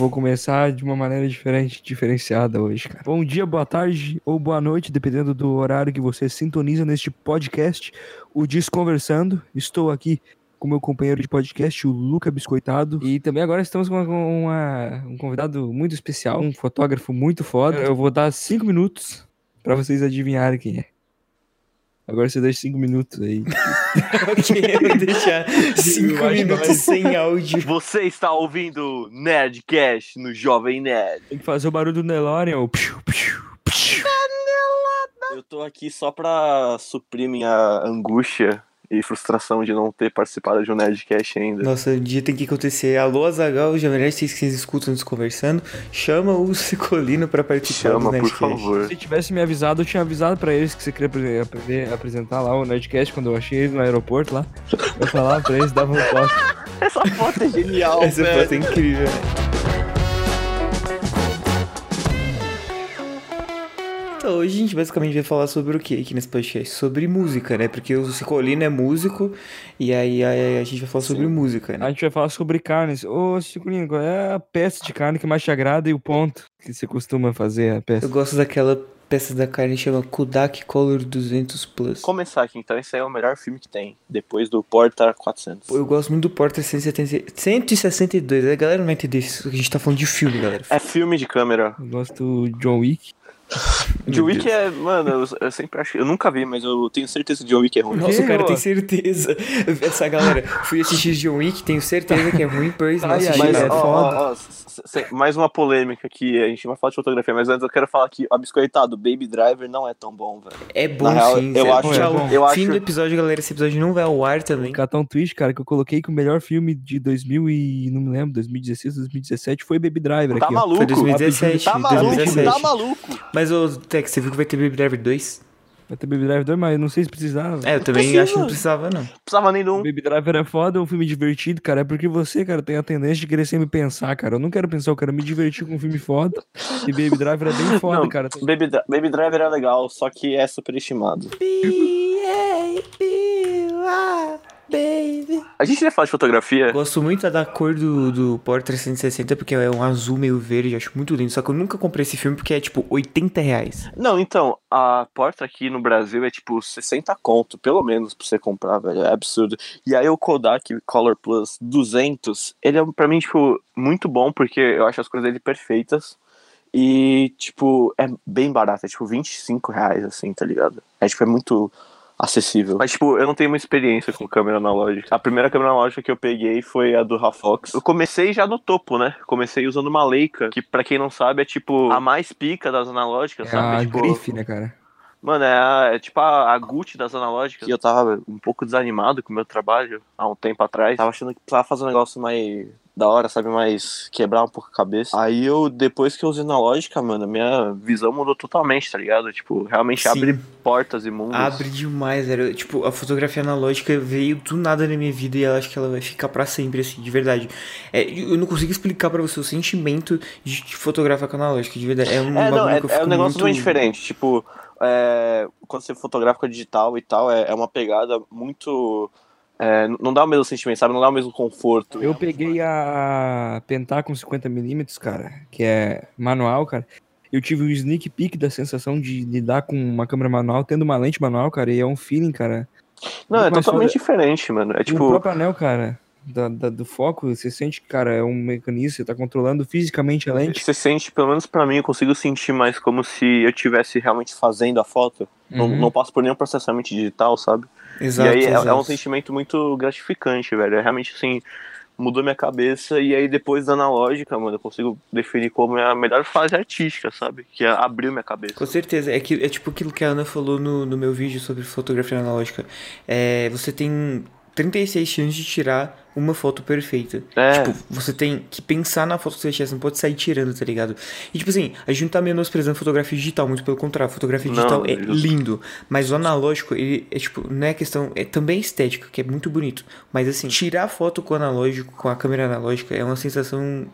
Vou começar de uma maneira diferente, diferenciada hoje, cara. Bom dia, boa tarde ou boa noite, dependendo do horário que você sintoniza neste podcast, o Desconversando. Estou aqui com meu companheiro de podcast, o Luca Biscoitado. E também agora estamos com uma, uma, um convidado muito especial, um fotógrafo muito foda. Eu vou dar cinco minutos para vocês adivinharem quem é. Agora você deixa cinco minutos aí. ok, eu vou deixar cinco minutos sem áudio. Você está ouvindo Nerdcast no Jovem Nerd. Tem que fazer o barulho do Nelorian. O piu, piu, piu. Eu tô aqui só pra suprir minha angústia e frustração de não ter participado de um Nerdcast ainda. Nossa, um dia tem que acontecer. Alô, Azagal, Jovem Nerd, vocês que vocês escutam nos conversando, chama o Cicolino pra participar Chama, do por Nerdcast. favor. Se tivesse me avisado, eu tinha avisado pra eles que você queria apre- apre- apresentar lá o Nerdcast quando eu achei eles no aeroporto lá. Eu falava pra eles, dava um toque. Essa foto é genial, Essa velho. foto é incrível. Hoje a gente basicamente vai falar sobre o que aqui nesse podcast? Sobre música, né? Porque o Cicolino é músico e aí a, a gente vai falar sobre música, A né? gente vai falar sobre carnes. Ô, Ciculino, qual é a peça de carne que mais te agrada e o ponto que você costuma fazer a peça? Eu gosto daquela peça da carne que chama Kodak Color 200 Plus. Começar aqui, então, esse aí é o melhor filme que tem, depois do Porta 400. Eu gosto muito do Porter 170 162. A galera não vai entender isso. A gente tá falando de filme, galera. É filme de câmera. Eu gosto do John Wick. John Wick é, mano, eu, eu sempre acho. Eu nunca vi, mas eu tenho certeza que John Wick é ruim. Nossa, o cara ó. tem certeza. Essa galera, fui assistir John Wick, tenho certeza que é ruim, pois não Ai, assisti. Mas, é ó, foda. ó, ó, mais uma polêmica aqui. A gente vai falar de fotografia, mas antes eu quero falar que, ó, biscoitado, Baby Driver não é tão bom, velho. É bom Na real, sim. eu Zé. acho- Tchau. eu Fim acho- do episódio, galera. Esse episódio não vai ao ar também. Catão Twist, cara, que eu coloquei que o melhor filme de 2000 e não me lembro, 2016, 2017 foi Baby Driver Tá aqui, maluco? Foi 2017. Tá maluco? 2017. Tá maluco? Mas, ô, Tex, você viu que vai ter Baby Driver 2? Vai ter Baby Driver 2, mas eu não sei se precisava. É, eu também precisa. acho que não precisava, não. Precisava nem de um. Baby Driver é foda, é um filme divertido, cara. É porque você, cara, tem a tendência de querer sempre pensar, cara. Eu não quero pensar, eu quero me divertir com um filme foda. E Baby Driver é bem foda, Não, cara. Baby, Dri- Baby Driver é legal, só que é superestimado. A gente ia falar de fotografia. Gosto muito da cor do, do Porsche 360 porque é um azul meio verde, acho muito lindo. Só que eu nunca comprei esse filme porque é tipo 80 reais. Não, então, a porta aqui no Brasil é tipo 60 conto, pelo menos, pra você comprar, velho. É absurdo. E aí o Kodak Color Plus 200, ele é pra mim, tipo, muito bom porque eu acho as cores dele perfeitas. E, tipo, é bem barato, é tipo 25 reais, assim, tá ligado? É, tipo, é muito acessível. Mas, tipo, eu não tenho muita experiência com câmera analógica. A primeira câmera analógica que eu peguei foi a do Rafox. Eu comecei já no topo, né? Comecei usando uma Leica, que pra quem não sabe é, tipo, a mais pica das analógicas, É sabe? a tipo, grife, né, cara? Mano, é, a- é tipo a, a Gucci das analógicas. E eu tava um pouco desanimado com o meu trabalho há um tempo atrás. Tava achando que precisava fazer um negócio mais da hora, sabe? Mais quebrar um pouco a cabeça. Aí eu, depois que eu usei analógica, mano, minha visão mudou totalmente, tá ligado? Tipo, realmente Sim. abre portas e mundos. Abre demais, velho. Tipo, a fotografia analógica veio do nada na minha vida e eu acho que ela vai ficar pra sempre, assim, de verdade. É, eu não consigo explicar pra você o sentimento de fotografar com analógica, de verdade. É um É, não, bagulho é, que eu é um negócio muito... bem diferente. Tipo, é, quando você fotografa digital e tal, é, é uma pegada muito. É, não dá o mesmo sentimento, sabe? Não dá o mesmo conforto. Eu peguei a Pentagon 50mm, cara, que é manual, cara. Eu tive um sneak peek da sensação de lidar com uma câmera manual, tendo uma lente manual, cara, e é um feeling, cara. Não, é totalmente diferente, mano. É o tipo. próprio anel, cara, da- da- do foco, você sente cara, é um mecanismo, você tá controlando fisicamente a lente. Você sente, pelo menos pra mim, eu consigo sentir mais como se eu estivesse realmente fazendo a foto. Não, Uhum. não passo por nenhum processamento digital, sabe? Exato, e aí é, exato. é um sentimento muito gratificante, velho. É realmente assim, mudou minha cabeça. E aí depois da analógica, mano, eu consigo definir como é a melhor fase artística, sabe? Que é abriu minha cabeça. Com certeza, é, que, é tipo aquilo que a Ana falou no, no meu vídeo sobre fotografia analógica. É, você tem 36 chances de tirar uma foto perfeita. É. Tipo, você tem que pensar na foto que você vai tirar, você não pode sair tirando, tá ligado? E tipo assim, a gente não tá menosprezando fotografia digital, muito pelo contrário, fotografia Não, digital é justo. lindo. Mas o analógico, ele é tipo, não é questão, é também estética, que é muito bonito. Mas assim, tirar foto com o analógico, com a câmera analógica, é uma sensação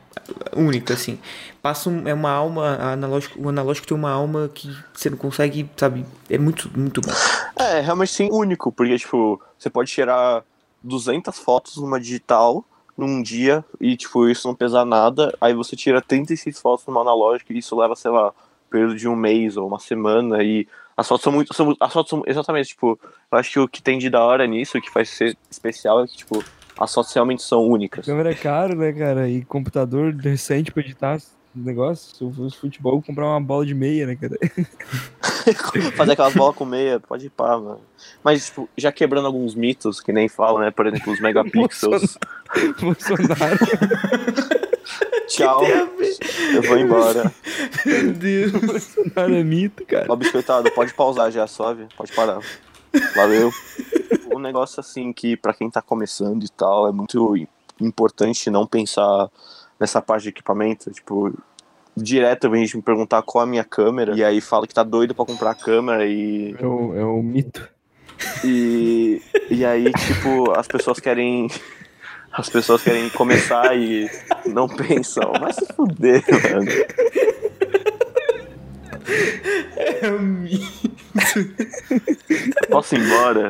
única, assim. Passa um, é uma alma, analógico, o analógico tem uma alma que você não consegue, sabe? É muito, muito bom. É, realmente sim, único, porque, tipo, você pode tirar 200 fotos numa digital num dia e, tipo, isso não pesar nada, aí você tira 36 fotos numa analógica e isso leva, sei lá, período de um mês ou uma semana e as fotos são muito. São, as fotos são exatamente, tipo, eu acho que o que tem de da hora nisso, o que faz ser especial é que, tipo, as fotos realmente são únicas. Câmera é caro, né, cara? E computador decente pra editar negócio. Se eu fosse futebol, comprar uma bola de meia, né, cara? Fazer aquelas bolas com meia, pode ir pá, mano. Mas, tipo, já quebrando alguns mitos, que nem falam, né? Por exemplo, os megapixels. Bolsonaro. Tchau. Eu vou embora. Meu Deus. Bolsonaro é mito, cara. Ó, biscoitado, pode pausar já, sobe. Pode parar. Valeu. Um negócio assim que, pra quem tá começando e tal, é muito importante não pensar nessa parte de equipamento. Tipo, direto vem gente me perguntar qual a minha câmera. E aí fala que tá doido pra comprar a câmera e. É o, é o mito. E, e aí, tipo, as pessoas querem. As pessoas querem começar e não pensam. Vai se fuder, mano. É um mito. Posso ir embora?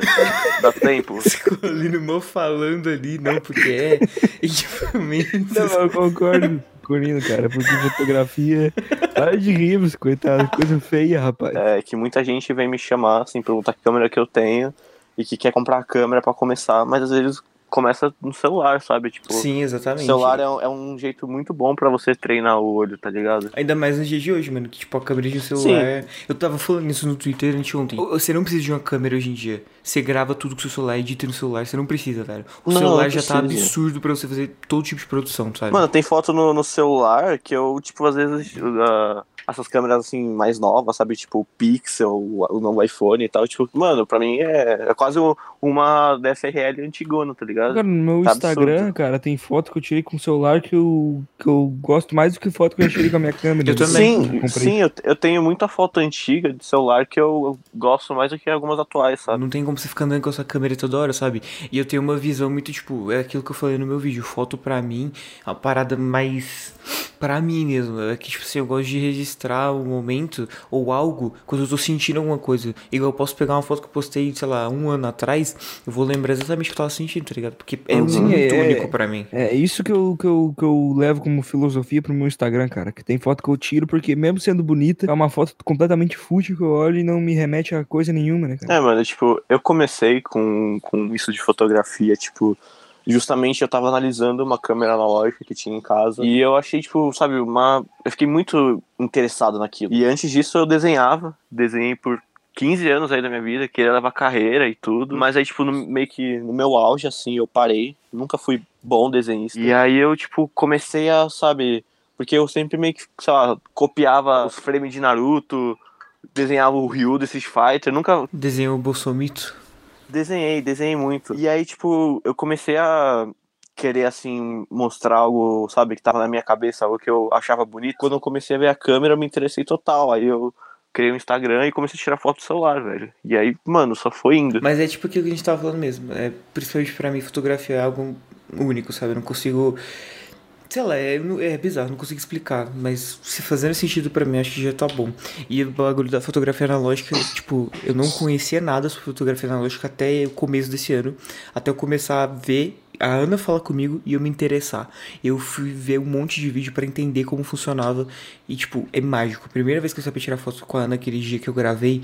Dá tempo? Escolhendo mal falando ali, não, porque é equipamento. Não, eu concordo com o Nino, cara, porque fotografia. Para de rir, coitado, coisa feia, rapaz. É que muita gente vem me chamar, assim, perguntar que câmera que eu tenho e que quer comprar a câmera pra começar, mas às vezes começa no celular, sabe? Tipo, Sim, o exatamente. celular é um, é um jeito muito bom pra você treinar o olho, tá ligado? Ainda mais nos dias de hoje, mano, que tipo, a câmera de um celular. Eu tava falando isso no Twitter anteontem. Você não precisa de uma câmera hoje em dia. Você grava tudo com o seu celular, edita no celular, você não precisa, velho. O Não, celular já tá absurdo pra você fazer todo tipo de produção, sabe? Mano, tem foto no, no celular que eu, tipo, às vezes. uh, essas câmeras assim mais novas, sabe? Tipo o Pixel, o, o novo iPhone e tal. Tipo, mano, pra mim é, é quase um- uma DSLR antigona, tá ligado? Cara, no meu Tá Instagram, absurdo. cara, tem foto que eu tirei com o celular que eu, que eu gosto mais do que foto que eu tirei com a minha câmera. Eu também. Sim, comprei. sim, eu, eu tenho muita foto antiga de celular que eu, eu gosto mais do que algumas atuais, sabe? Não tem como você ficar andando com a sua câmera toda hora, sabe? E eu tenho uma visão muito, tipo, é aquilo que eu falei no meu vídeo. Foto pra mim é uma parada mais. Pra mim mesmo. É que, tipo assim, eu gosto de registrar o momento ou algo quando eu tô sentindo alguma coisa. Igual eu posso pegar uma foto que eu postei, sei lá, um ano atrás, eu vou lembrar exatamente o que eu tava sentindo, tá ligado? Porque é Uhum. muito É, único pra mim. É isso que eu, que, eu, que eu levo como filosofia pro meu Instagram, cara. Que tem foto que eu tiro, porque mesmo sendo bonita, é uma foto completamente fútil que eu olho e não me remete a coisa nenhuma, né, cara? É, mano, tipo, eu comecei com, com isso de fotografia, tipo, justamente eu tava analisando uma câmera analógica que tinha em casa e eu achei, tipo, sabe, uma. Eu fiquei muito interessado naquilo. E antes disso eu desenhava, desenhei por 15 anos aí da minha vida, queria levar carreira e tudo, mas aí, tipo, no, meio que no meu auge, assim, eu parei, nunca fui bom desenhista. E aí eu, tipo, comecei a, sabe, porque eu sempre meio que, sei lá, copiava os frames de Naruto, desenhava o Ryu desse Fighter, nunca Desenhou o Bolsomito. Desenhei, desenhei muito. E aí, tipo, eu comecei a querer, assim, mostrar algo, sabe, que tava na minha cabeça, algo que eu achava bonito. Quando eu comecei a ver a câmera, eu me interessei total. Aí eu criei um Instagram e comecei a tirar foto do celular, velho. E aí, mano, só foi indo. Mas é tipo aquilo que a gente tava falando mesmo. É, principalmente pra mim, fotografia é algo único, sabe? Eu não consigo. Sei lá, é, é bizarro, não consigo explicar. Mas se fazendo sentido pra mim, acho que já tá bom. E o bagulho da fotografia analógica, tipo, eu não conhecia nada sobre fotografia analógica até o começo desse ano. Até eu começar a ver. A Ana falar comigo e eu me interessar. Eu fui ver um monte de vídeo pra entender como funcionava. E, tipo, é mágico. Primeira vez que eu sabia tirar foto com a Ana, aquele dia que eu gravei,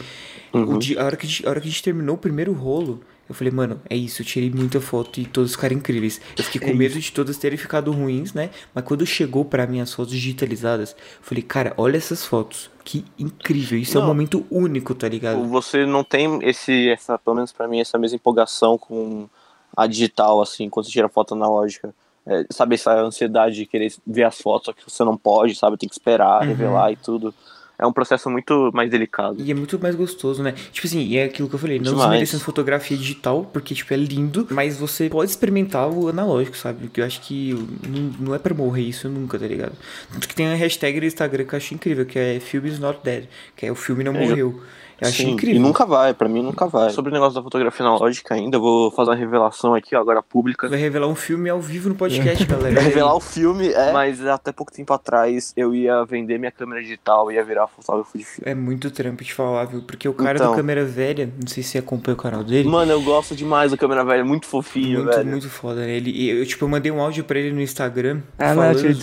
o dia, a, hora que a, gente, a hora que a gente terminou o primeiro rolo, eu falei, mano, é isso, eu tirei muita foto e todas ficaram incríveis. Eu fiquei com É medo de todas terem ficado ruins, né? Mas quando chegou pra mim as fotos digitalizadas, eu falei, cara, olha essas fotos. Que incrível. Isso é um Não. momento único, tá ligado? Você não tem esse, essa, pelo menos pra mim, essa mesma empolgação com a digital, assim, quando você tira foto analógica. É, sabe, essa ansiedade de querer ver as fotos, só que você não pode, sabe? Tem que esperar, Uhum. revelar e tudo. É um processo muito mais delicado. E é muito mais gostoso, né? Tipo assim, e é aquilo que eu falei, não desmerecendo fotografia digital, porque, tipo, é lindo, mas você pode experimentar o analógico, sabe? Que eu acho que não, não é pra morrer isso nunca, tá ligado? Tanto que tem a hashtag no Instagram que eu acho incrível, que é Film is not dead, que é o filme não É, eu- morreu. Eu achei Sim, incrível. E nunca vai, pra mim nunca vai. Sobre o negócio da fotografia analógica ainda, eu vou fazer uma revelação aqui, ó, agora pública. Vai revelar um filme ao vivo no podcast, galera. Vai revelar o filme, é. Mas até pouco tempo atrás eu ia vender minha câmera digital e ia virar fotógrafo de filme. É muito trampo de falar, viu? Porque o cara Então. do câmera velha, não sei se você acompanha o canal dele. Mano, eu gosto demais da câmera velha, é muito fofinho, muito, velho. muito foda, né? Ele, e eu, tipo, eu mandei um áudio pra ele no Instagram. Ah, falando, lá, tipo.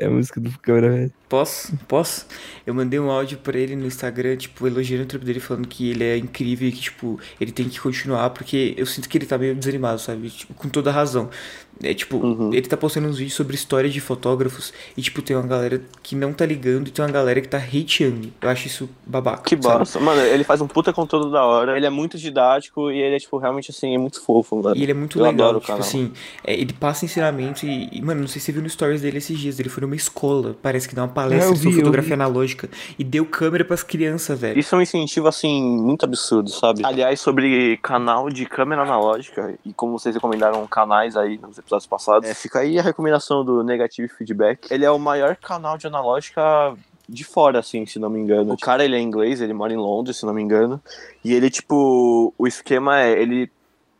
É a música do câmera velho. Posso? Posso? Eu mandei um áudio pra ele no Instagram, tipo, elogiando o trampo dele, falando que ele é incrível e que, tipo, ele tem que continuar, porque eu sinto que ele tá meio desanimado, sabe? Tipo, com toda razão. É, tipo, Uhum. ele tá postando uns vídeos sobre história de fotógrafos e, tipo, tem uma galera que não tá ligando e tem uma galera que tá hateando. Eu acho isso babaca. Que sabe? bosta. Mano, ele faz um puta conteúdo da hora. Ele é muito didático e ele é, tipo, realmente assim, é muito fofo, mano. E ele é muito Eu legal, adoro o tipo assim, é, ele passa ensinamento e, e, mano, não sei se você viu no stories dele esses dias, ele foi numa escola, parece que dá uma palestra sobre vi, eu fotografia analógica e deu câmera pras crianças, velho. Isso é um incentivo, assim, muito absurdo, sabe? Aliás, sobre canal de câmera analógica, e como vocês recomendaram canais aí nos episódios passados, é, fica aí a recomendação do Negative Feedback. Ele é o maior canal de analógica de fora, assim, se não me engano. O cara, ele é inglês, ele mora em Londres, se não me engano. E ele, tipo, o esquema é, ele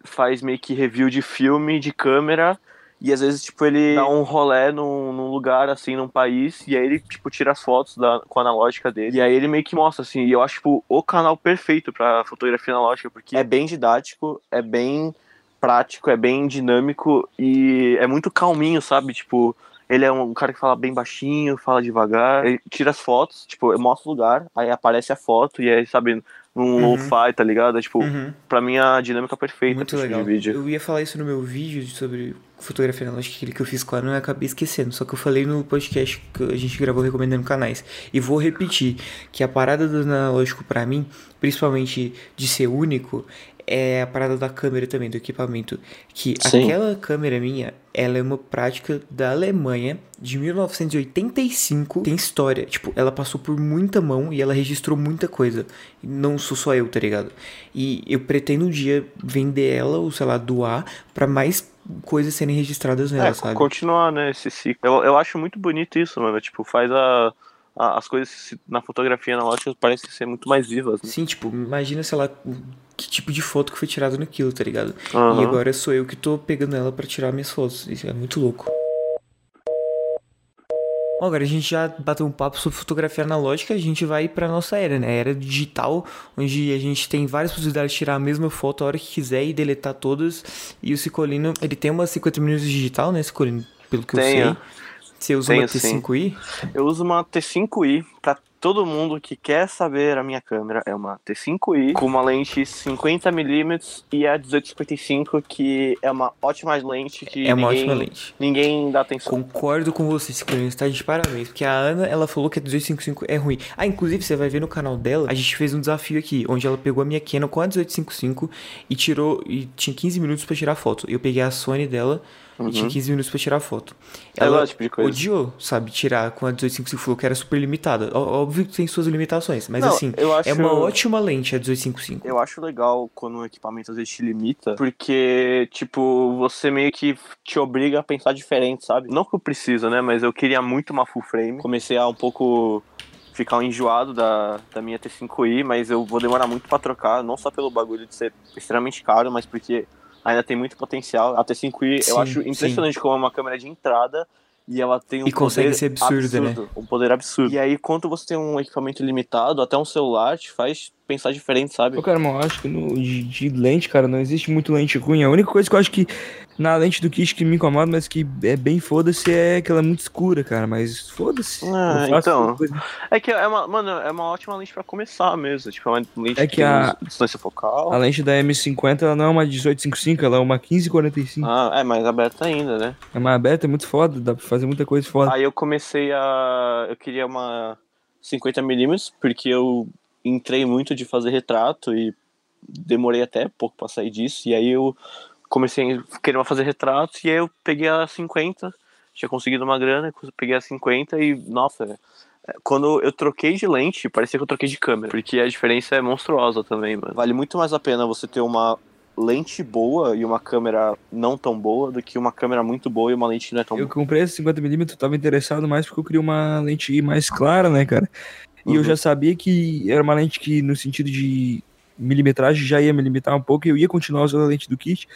faz meio que review de filme, de câmera, e às vezes, tipo, ele dá um rolé num, num lugar, assim, num país, e aí ele, tipo, tira as fotos da, com a analógica dele. E aí ele meio que mostra, assim, e eu acho, tipo, o canal perfeito pra fotografia analógica, porque é bem didático, é bem prático, é bem dinâmico e é muito calminho, sabe? Tipo, ele é um cara que fala bem baixinho, fala devagar, ele tira as fotos, tipo, mostra o lugar, aí aparece a foto e aí, sabe, num Uhum. lo-fi, tá ligado? É, tipo, Uhum. pra mim a dinâmica perfeita Muito esse legal. tipo de vídeo. Eu ia falar isso no meu vídeo sobre fotografia analógica, que eu fiz com a Ana, eu acabei esquecendo. Só que eu falei no podcast que a gente gravou recomendando canais. E vou repetir que a parada do analógico pra mim, principalmente de ser único, é a parada da câmera também, do equipamento. Que Sim. aquela câmera minha, ela é uma prática da Alemanha de 1985. Tem história. Tipo, ela passou por muita mão e ela registrou muita coisa. Não sou só eu, tá ligado? E eu pretendo um dia vender ela, ou sei lá, doar, pra mais coisas serem registradas nela, É, sabe? continuar, né, esse ciclo. Eu, eu acho muito bonito isso, mano. Tipo, faz a, as coisas na fotografia analógica parecem ser muito mais vivas. Né? Sim, tipo, imagina, sei lá, que tipo de foto que foi tirado naquilo, tá ligado? E Aham. agora sou eu que tô pegando ela pra tirar minhas fotos. Isso é muito louco. Bom, agora a gente já bateu um papo sobre fotografia analógica, a gente vai pra nossa era, né? A era digital, onde a gente tem várias possibilidades de tirar a mesma foto a hora que quiser e deletar todas. E o Cicolino, ele tem uma 50mm digital, né, Cicolino? Pelo que eu Tenho. sei. Você usa uma Tenho, sim. T5i? Eu uso uma T5i pra todo mundo que quer saber a minha câmera. É uma T5i com uma lente 50mm e a 1855, que é uma ótima lente que É uma ninguém, ótima lente. ninguém dá atenção. Concordo com você, Ciclone, está de parabéns. Porque a Ana, ela falou que a 1855 é ruim. Ah, inclusive, você vai ver no canal dela, a gente fez um desafio aqui, onde ela pegou a minha Canon com a 1855 e tirou, e tinha 15 minutos pra tirar foto. Eu peguei a Sony dela e tinha 15 minutos pra tirar foto. Eu Ela Uhum. tipo de coisa. odiou, sabe, tirar com a 1855, falou que era super limitada. Ó- Óbvio que tem suas limitações, mas Não, assim, acho- é uma ótima lente a 1855. Eu acho legal quando o equipamento às vezes te limita, porque, tipo, você meio que te obriga a pensar diferente, sabe? Não que eu preciso, né? Mas eu queria muito uma full frame. Comecei a um pouco ficar enjoado da, da minha T5i, mas eu vou demorar muito pra trocar, não só pelo bagulho de ser extremamente caro, mas porque ainda tem muito potencial. A T5i Sim, eu acho impressionante como é uma câmera de entrada e ela tem um E consegue ser absurda, né? Um poder absurdo. E aí, quando você tem um equipamento limitado, até um celular te faz pensar diferente, sabe? Pô, cara, mas eu acho que no, de, de lente, cara, não existe muito lente ruim. A única coisa que eu acho que na lente do kit que me incomoda, mas que é bem foda-se, é que ela é muito escura, cara. Mas foda-se. Ah, então. coisa- É que é uma, mano, é uma ótima lente pra começar mesmo. Tipo, é uma lente É que, que a- distância focal. A lente da M50 ela não é uma 1855, ela é uma 1545. Ah, é mais aberta ainda, né? É mais aberta, é muito foda, dá pra fazer muita coisa foda. Aí eu comecei a. Eu queria uma 50mm, porque eu entrei muito de fazer retrato e demorei até pouco pra sair disso. E aí eu comecei a querer fazer retratos e aí eu peguei a 50. Tinha conseguido uma grana, peguei a 50 e, nossa, é, quando eu troquei de lente, parecia que eu troquei de câmera. Porque a diferença é monstruosa também, mano. Vale muito mais a pena você ter uma lente boa e uma câmera não tão boa do que uma câmera muito boa e uma lente que não é tão Eu boa. comprei essa 50mm, tava interessado mais porque eu queria uma lente mais clara, né, cara? E eu Uhum. já sabia que era uma lente que, no sentido de milimetragem, já ia me limitar um pouco e eu ia continuar usando a lente do kit.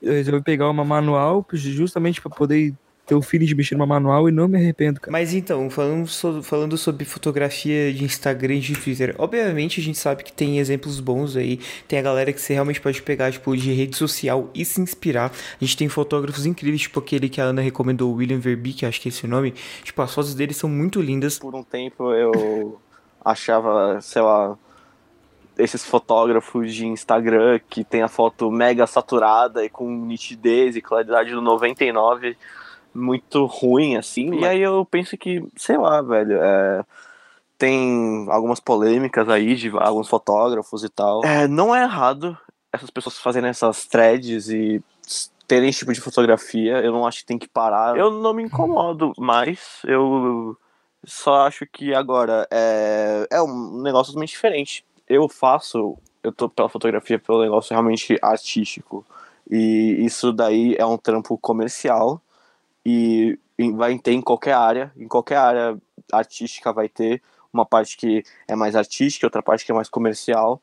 Eu resolvi pegar uma manual justamente para poder ter o feeling de mexer numa manual e não me arrependo, cara. Mas então, falando, so- falando sobre fotografia de Instagram e de Twitter, obviamente a gente sabe que tem exemplos bons aí, tem a galera que você realmente pode pegar, tipo, de rede social e se inspirar. A gente tem fotógrafos incríveis, tipo aquele que a Ana recomendou, o William Verbeek, que acho que é esse o nome. Tipo, as fotos dele são muito lindas. Por um tempo eu achava, sei lá, esses fotógrafos de Instagram que tem a foto mega saturada e com nitidez e claridade do 99 muito ruim, assim. E aí eu penso que, sei lá, velho, é, tem algumas polêmicas aí de alguns fotógrafos e tal. É, não é errado essas pessoas fazerem essas threads e terem esse tipo de fotografia. Eu não acho que tem que parar. Eu não me incomodo mais. Eu só acho que agora é, é um negócio totalmente diferente. Eu faço, eu tô pela fotografia pelo negócio realmente artístico. E isso daí é um trampo comercial e e vai ter em qualquer área, em qualquer área artística vai ter uma parte que é mais artística, outra parte que é mais comercial.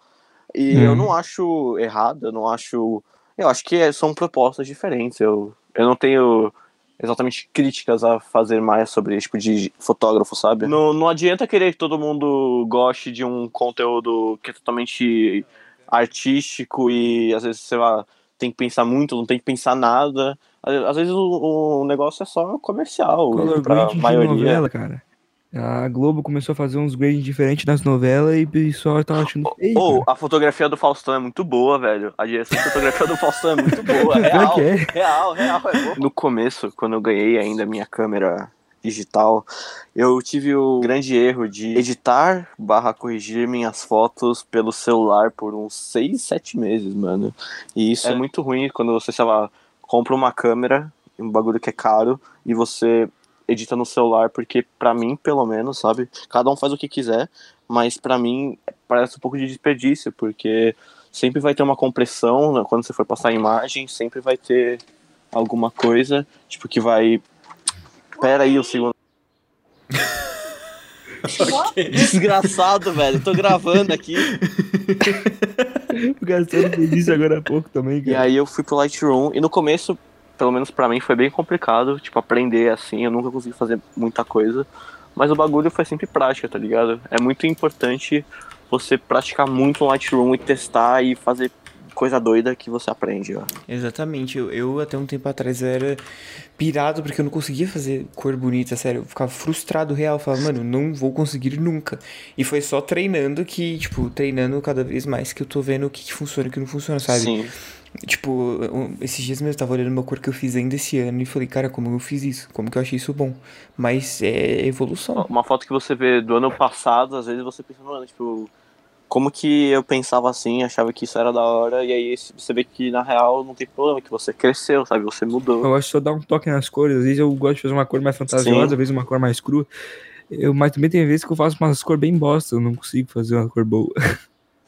E Hum. eu não acho errado, eu não acho. Eu acho que é- são propostas diferentes. Eu, eu não tenho exatamente críticas a fazer mais sobre esse tipo de fotógrafo, sabe? Não, não adianta querer que todo mundo goste de um conteúdo que é totalmente artístico e às vezes, sei lá, tem que pensar muito, não tem que pensar nada. Às vezes o, o negócio é só comercial Color pra de maioria. novela, cara. A Globo começou a fazer uns grading diferentes nas novelas e o pessoal tava achando feio. Ou cara. a fotografia do Faustão é muito boa, velho. A direção de fotografia do Faustão é muito boa. Real, é. real, real. É boa. No começo, quando eu ganhei ainda a minha câmera digital, eu tive o grande erro de editar barra corrigir minhas fotos pelo celular por uns 6, 7 meses, mano. E isso é muito ruim quando você, sei lá, compra uma câmera, um bagulho que é caro, e você edita no celular, porque pra mim, pelo menos, sabe? Cada um faz o que quiser, mas pra mim parece um pouco de desperdício, porque sempre vai ter uma compressão né, quando você for passar a imagem, sempre vai ter alguma coisa, tipo, que vai. Pera aí um segundo. Desgraçado, velho. Tô gravando aqui. O fez isso agora há pouco também, E cara. aí eu fui pro Lightroom e no começo, pelo menos pra mim, foi bem complicado, tipo, aprender assim, eu nunca consegui fazer muita coisa, mas o bagulho foi sempre prática, tá ligado? É muito importante você praticar muito no Lightroom e testar e fazer coisa doida que você aprende, ó. Exatamente, eu, eu até um tempo atrás era pirado porque eu não conseguia fazer cor bonita, sério. Eu ficava frustrado real, eu falava, mano, não vou conseguir nunca. E foi só treinando que, tipo, treinando cada vez mais que eu tô vendo o que, que funciona e o que não funciona, sabe? Sim. Tipo, esses dias mesmo eu tava olhando uma cor que eu fiz ainda esse ano e falei, cara, como eu fiz isso? Como que eu achei isso bom? Mas é evolução. Uma foto que você vê do ano passado, às vezes você pensa, mano, tipo, como que eu pensava assim, achava que isso era da hora, e aí você vê que na real não tem problema, que você cresceu, sabe? Você mudou. Eu gosto só dar um toque nas cores. Às vezes eu gosto de fazer uma cor mais fantasiosa, Sim. às vezes uma cor mais crua. Eu, mas também tem vezes que eu faço umas cores bem bosta, eu não consigo fazer uma cor boa.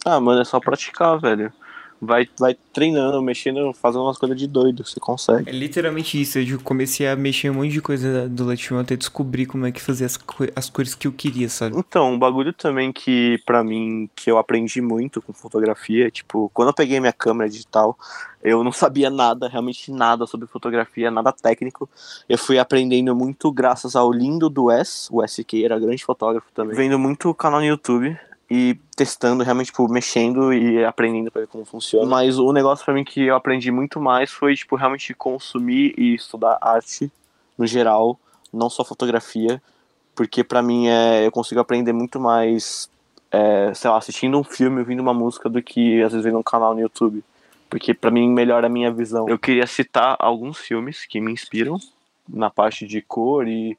Ah, mano, é só praticar, velho. Vai, vai treinando, mexendo, fazendo umas coisas de doido, você consegue. É literalmente isso, eu comecei a mexer em um monte de coisa do Lightroom até descobrir como é que fazer as, as cores que eu queria, sabe? Então, um bagulho também que, pra mim, que eu aprendi muito com fotografia, tipo, quando eu peguei minha câmera digital, eu não sabia nada, realmente nada sobre fotografia, nada técnico. Eu fui aprendendo muito graças ao lindo do S, o SK era grande fotógrafo também. Vendo muito canal no YouTube e testando, realmente, tipo, mexendo e aprendendo pra ver como funciona. Mas o negócio pra mim que eu aprendi muito mais foi, tipo, realmente consumir e estudar arte no geral, não só fotografia, porque pra mim é, eu consigo aprender muito mais, é, sei lá, assistindo um filme, ouvindo uma música do que às vezes vendo um canal no YouTube. Porque pra mim melhora a minha visão. Eu queria citar alguns filmes que me inspiram na parte de cor e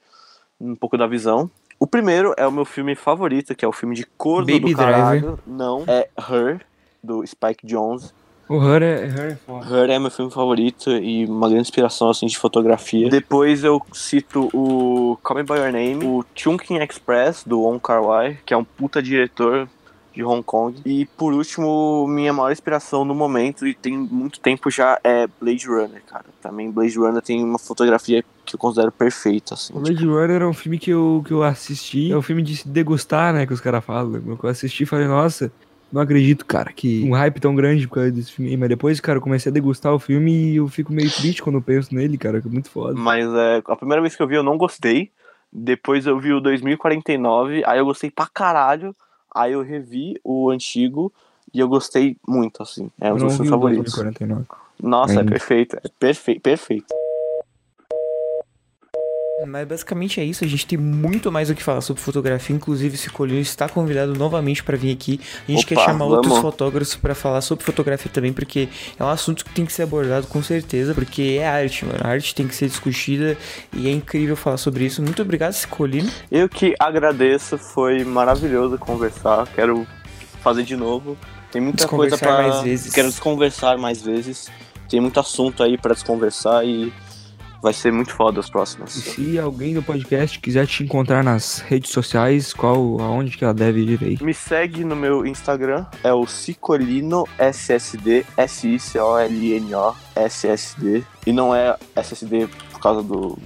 um pouco da visão. O primeiro é o meu filme favorito, que é o filme de cor Baby do caralho. Não, é Her, do Spike Jonze. O Her é, Her é foda. Her é meu filme favorito e uma grande inspiração assim de fotografia. Depois eu cito o Call Me By Your Name, o Chungking Express do Wong Kar Wai, que é um puta diretor. de Hong Kong. E por último, minha maior inspiração no momento, e tem muito tempo já, é Blade Runner, cara. Também Blade Runner tem uma fotografia que eu considero perfeita, assim. O Blade Runner é um filme que eu, que eu assisti, é um filme de se degustar, né, que os caras falam. Eu assisti e falei, nossa, não acredito, cara, que um hype tão grande por causa desse filme. Mas depois, cara, eu comecei a degustar o filme e eu fico meio triste quando eu penso nele, cara, que é muito foda. Mas é, a primeira vez que eu vi eu não gostei. Depois eu vi o 2049, aí eu gostei pra caralho. Aí eu revi o antigo e eu gostei muito, assim. É um dos meus favoritos. 2049. Nossa, Ainda. é perfeito. É perfeito, perfeito. Mas basicamente é isso, a gente tem muito mais o que falar sobre fotografia, inclusive esse Colino está convidado novamente para vir aqui. A gente Opa, quer chamar outros vamos. fotógrafos para falar sobre fotografia também, porque é um assunto que tem que ser abordado com certeza, porque é arte, mano. A arte tem que ser discutida e é incrível falar sobre isso. Muito obrigado, Colino. Eu que agradeço, foi maravilhoso conversar. Quero fazer de novo. Tem muita coisa vezes. Quero desconversar mais vezes. Tem muito assunto aí pra desconversar e vai ser muito foda as E próximas. se alguém do podcast quiser te encontrar nas redes sociais, qual, aonde que ela deve ir aí? Me segue no meu Instagram, é o Cicolino SSD, S-I-C-O-L-I-N-O SSD. E não é SSD por causa do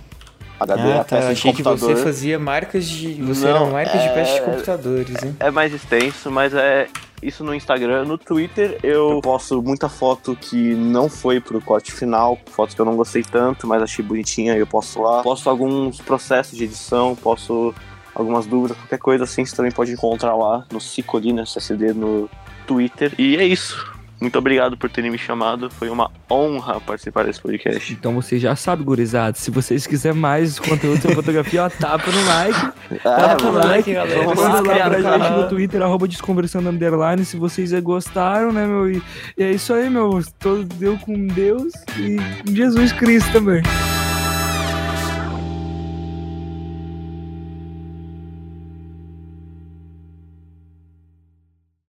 HD, é Ah, a tá. peça de Achei que computador. você fazia marcas de. Você Não, era marcas de é- peças de computadores, hein? É mais extenso, mas é isso no Instagram. No Twitter eu posto muita foto que não foi pro corte final, fotos que eu não gostei tanto, mas achei bonitinha, eu posto lá. Posto alguns processos de edição, posto algumas dúvidas, qualquer coisa assim, você também pode encontrar lá no Cicolino SSD no Twitter. E é isso. Muito obrigado por terem me chamado. Foi uma honra participar desse podcast. Então vocês já sabem, gurizada. Se vocês quiserem mais conteúdo sobre fotografia, ó, tapa no like. É, Tapa no like, galera. Manda Vamos lá pra gente no Twitter, arroba Desconversando Underline, se vocês gostaram, né, meu? E, é isso aí, meu. Todo deu com Deus e com Jesus Cristo também.